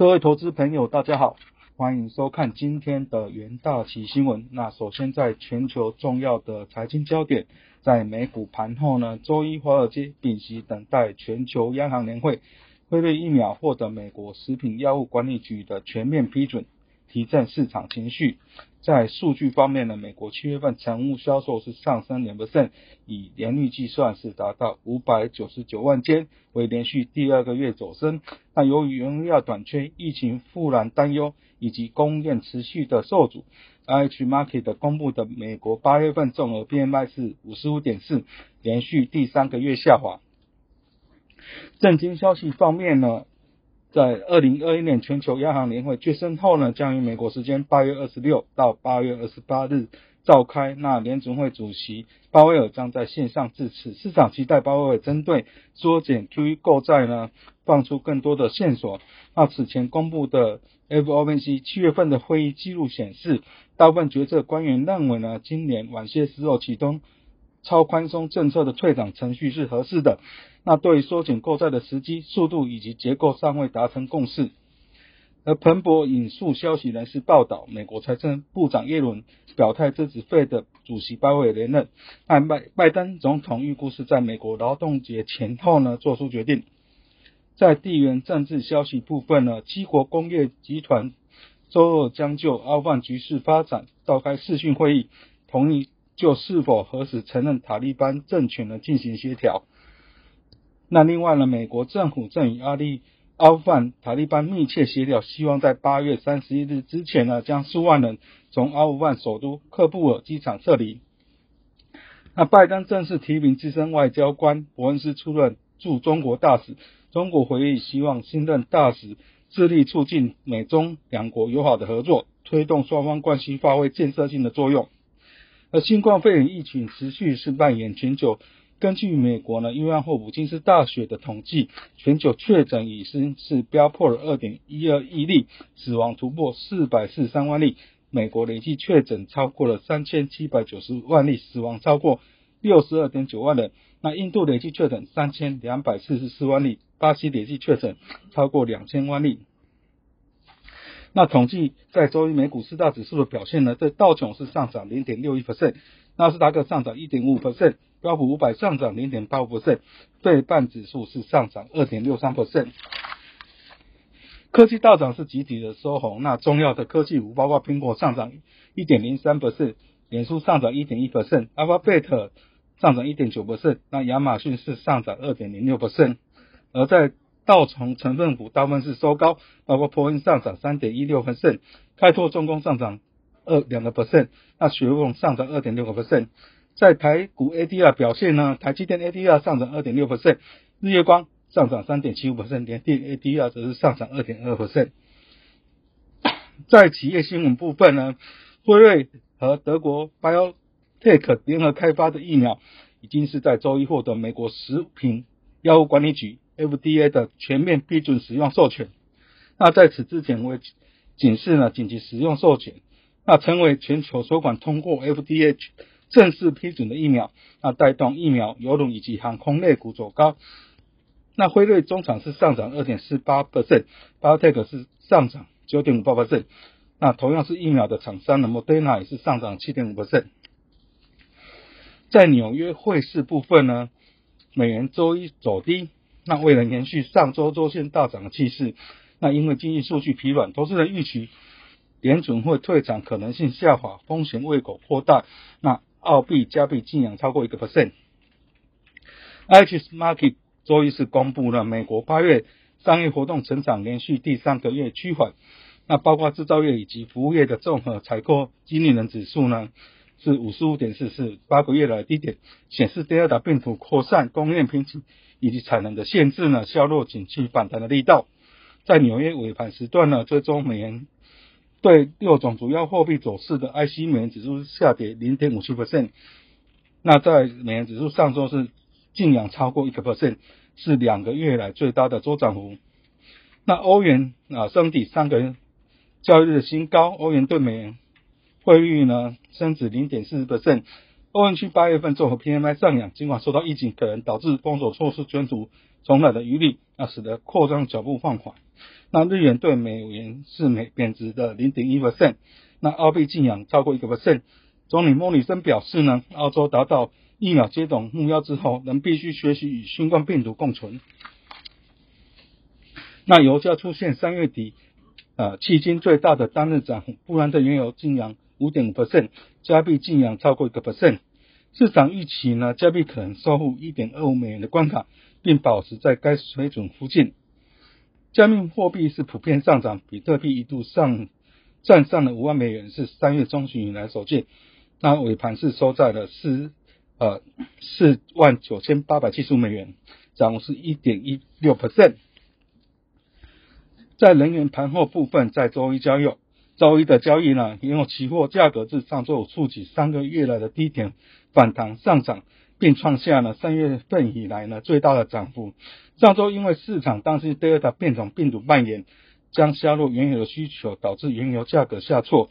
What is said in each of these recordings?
各位投资朋友，大家好，欢迎收看今天的元大旗新闻。那首先，在全球重要的财经焦点，在美股盘后呢，周一华尔街屏息等待全球央行年会，辉瑞疫苗获得美国食品药物管理局的全面批准。提振市场情绪。在数据方面呢，美国七月份成屋销售是上升两 percent，以年率计算是达到五百九十九万间，为连续第二个月走升。那由于原料短缺、疫情复燃担忧以及供应链持续的受阻，IH Market 公布的美国八月份综合 PMI 是五十五点四，连续第三个月下滑。震惊消息方面呢？在二零二一年全球央行年会决胜后呢，将于美国时间八月二十六到八月二十八日召开。那联准会主席鲍威尔将在线上致辞。市场期待鲍威尔针对缩减 QE 购债呢，放出更多的线索。那此前公布的 FOMC 七月份的会议记录显示，大部分决策官员认为呢，今年晚些时候启动超宽松政策的退场程序是合适的。那对于缩减购债的时机、速度以及结构尚未达成共识。而彭博引述消息人士报道，美国财政部长耶伦表态支持费的主席鲍威尔连任。那拜拜登总统预估是在美国劳动节前后呢做出决定。在地缘政治消息部分呢，七国工业集团周二将就阿富汗局势发展召开视讯会议，同意就是否何时承认塔利班政权呢进行协调。那另外呢，美国政府正与阿利阿富汗塔利班密切协调，希望在八月三十一日之前呢，将数万人从阿富汗首都喀布尔机场撤离。那拜登正式提名资深外交官伯恩斯出任驻中国大使。中国回忆希望新任大使致力促进美中两国友好的合作，推动双方关系发挥建设性的作用。而新冠肺炎疫情持续是蔓延全球。根据美国呢，约翰霍普金斯大学的统计，全球确诊已经是飙破了二点一二亿例，死亡突破四百四十三万例。美国累计确诊超过了三千七百九十万例，死亡超过六十二点九万人。那印度累计确诊三千两百四十四万例，巴西累计确诊超过两千万例。那统计在周一美股四大指数的表现呢？在道琼斯上涨零点六一 percent，纳斯达克上涨一点五 percent。标普五百上涨零点八五 percent，费半指数是上涨二点六三 percent。科技大涨是集体的收红，那重要的科技股包括苹果上涨一点零三 percent，脸书上涨一点一 percent，Alphabet 上涨一点九 percent，那亚马逊是上涨二点零六 percent。而在道琼成分股大部分是收高，包括波音上涨三点一六 percent，开拓重工上涨二两个 percent，那雪佛上涨二点六个 percent。在台股 ADR 表现呢，台积电 ADR 上涨二点六 percent，日月光上涨三点七五 percent，联电 ADR 则是上涨二点二 percent。在企业新闻部分呢，辉瑞和德国 BioTech 联合开发的疫苗，已经是在周一获得美国食品药物管理局 FDA 的全面批准使用授权。那在此之前，为警示呢紧急使用授权，那成为全球首款通过 FDA。正式批准的疫苗，那带动疫苗、邮轮以及航空类股走高。那辉瑞中场是上涨二点四八 percent，BioTech 是上涨九点五八 percent。那同样是疫苗的厂商呢，Modena 也是上涨七点五 percent。在纽约汇市部分呢，美元周一走低。那为了延续上周周线大涨的气势，那因为经济数据疲软，投资人预期联准会退场可能性下滑，风险胃口扩大。那澳币、加币净扬超过一个 percent。IHS Market 周一是公布了美国八月商业活动成长连续第三个月趋缓，那包括制造业以及服务业的综合采购经理人指数呢是五十五点四，是八个月的低点，显示第二大病毒扩散、供应链瓶颈以及产能的限制呢削弱景气反弹的力道。在纽约尾盘时段呢，最终美元。对六种主要货币走势的 IC 美元指数下跌零点五七 percent，那在美元指数上周是净扬超过一个 percent，是两个月来最大的周涨幅。那欧元啊升抵三个交易日的新高，欧元对美元汇率呢升至零点四 percent。欧元区八月份综合 PMI 上扬，尽管受到疫情可能导致封锁措施卷土重来的余力，那使得扩张脚步放缓。那日元对美元是美贬值的零点一 percent，那澳币净扬超过一个 percent。总理莫里森表示呢，澳洲达到疫苗接种目标之后，仍必须学习与新冠病毒共存。那油价出现三月底呃迄今最大的单日涨幅，布兰特原油净扬五点五 percent，加币净扬超过一个 percent。市场预期呢，加币可能收复一点二五美元的关卡，并保持在该水准附近。加密货币是普遍上涨，比特币一度上站上了五万美元，是三月中旬以来首见。那尾盘是收在了四呃四万九千八百七十五美元，涨幅是一点一六 percent。在能源盘后部分，在周一交易，周一的交易呢，原油期货价格自上周五触及三个月来的低点，反弹上涨，并创下了三月份以来呢最大的涨幅。上周因为市场担心 Delta 变种病毒蔓延，将削弱原油的需求，导致原油价格下挫。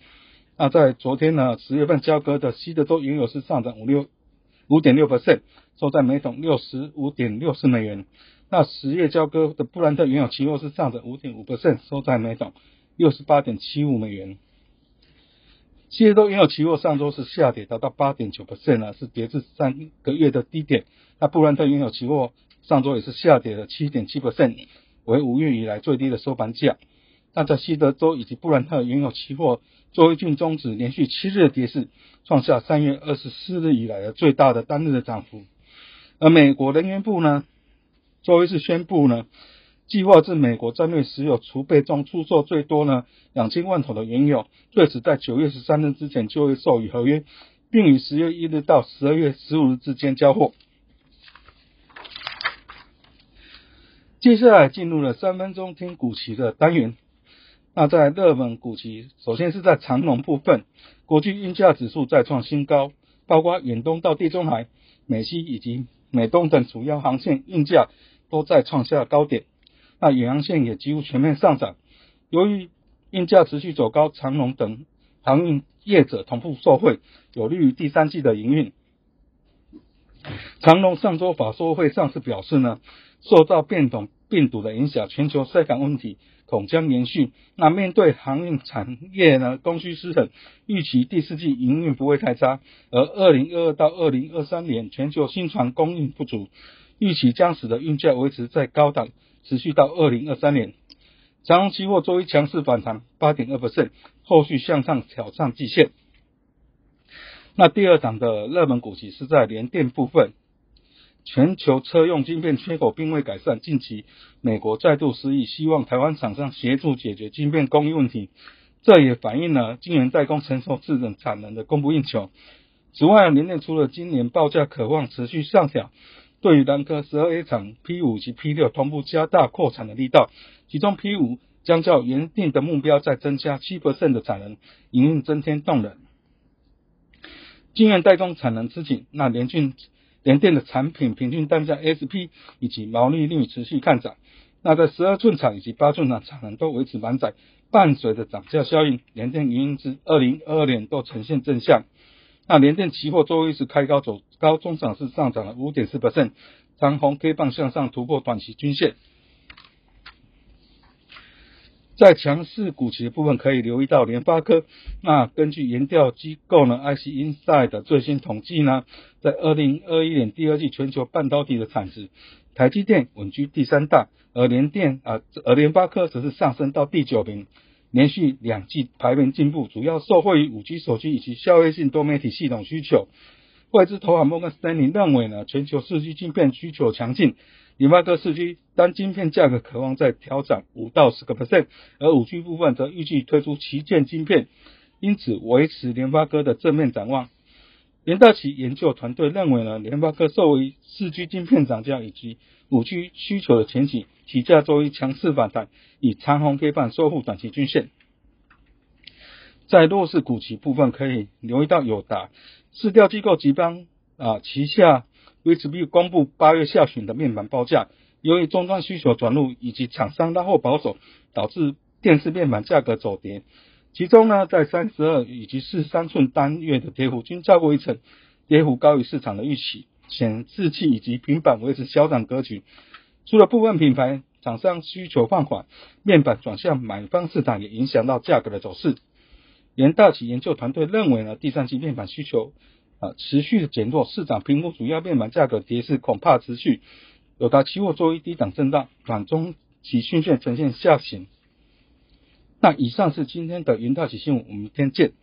那在昨天呢，十月份交割的西德州原油是上涨五六五点六 percent，收在每桶六十五点六四美元。那十月交割的布兰特原油期货是上涨五点五 percent，收在每桶六十八点七五美元。西德州原油期货上周是下跌，达到八点九 percent 呢，是跌至三个月的低点。那布兰特原油期货上周也是下跌了七点七 percent，为五月以来最低的收盘价。那在西德州以及布兰特原油期货周一进终止连续七日的跌势，创下三月二十四日以来的最大的单日的涨幅。而美国能源部呢，周一是宣布呢，计划自美国战略石油储备中出售最多呢两千万桶的原油，最迟在九月十三日之前就会授予合约，并于十月一日到十二月十五日之间交货。接下来进入了三分钟听股期的单元。那在热门股期，首先是在长龙部分，国际运价指数再创新高，包括远东到地中海、美西以及美东等主要航线运价都在创下高点。那远洋线也几乎全面上涨。由于运价持续走高，长龙等航运业者同步受惠，有利于第三季的营运。长龙上周法说会上是表示呢，受到变种病毒的影响，全球塞港问题。恐将延续。那面对航运产业呢，供需失衡，预期第四季营运不会太差。而二零二二到二零二三年，全球新船供应不足，预期将使得运价维持在高档，持续到二零二三年。长荣期货周一强势反弹八点二 percent，后续向上挑战季线。那第二档的热门股息是在联电部分。全球车用晶片缺口并未改善，近期美国再度失意，希望台湾厂商协助解决晶片供应问题。这也反映了晶圆代工承受制冷产能的供不应求。此外，联电除了今年报价渴望持续上调，对于南科十二 A 厂 P 五及 P 六同步加大扩产的力道，其中 P 五将较原定的目标再增加七的产能，营运增添动能。晶圆代工产能吃紧，那联俊。联电的产品平均单价 SP 以及毛利率持续看涨，那在十二寸厂以及八寸厂产能都维持满载，伴随着涨价效应，联电营运至二零二二年都呈现正向。那联电期货周一是开高走高，中场是上涨了五点四百分长红 K 棒向上突破短期均线。在强势股企的部分，可以留意到联发科。那根据研调机构呢，IC Inside 的最新统计呢，在二零二一年第二季全球半导体的产值，台积电稳居第三大，而联电啊，而联发科则是上升到第九名，连续两季排名进步，主要受惠于 5G 手机以及消费性多媒体系统需求。外资投行摩根斯丹利认为呢，全球四 G 晶片需求强劲。联发科四 G 单晶片价格渴望再调涨五到十个 percent，而 5G 部分则预计推出旗舰晶片，因此维持联发科的正面展望。联大奇研究团队认为呢，联发科受益四 G 晶片涨价以及五 G 需求的前景，起价作为强势反弹，以长红 K 棒收复短期均线。在弱势股期部分，可以留意到友达，市调机构集邦啊旗下。VHB 公布八月下旬的面板报价，由于终端需求转入以及厂商拉货保守，导致电视面板价格走跌。其中呢，在三十二以及四十三寸单月的跌幅均超过一成，跌幅高于市场的预期。显示器以及平板维持小涨格局。除了部分品牌厂商需求放缓，面板转向买方市场也影响到价格的走势。联大企研究团队认为呢，第三季面板需求啊持续的减弱，市场评估主要面板价格跌势恐怕持续，有达期货周一低档震荡，短中期均线呈现下行。那以上是今天的云大企新闻，我们明天见。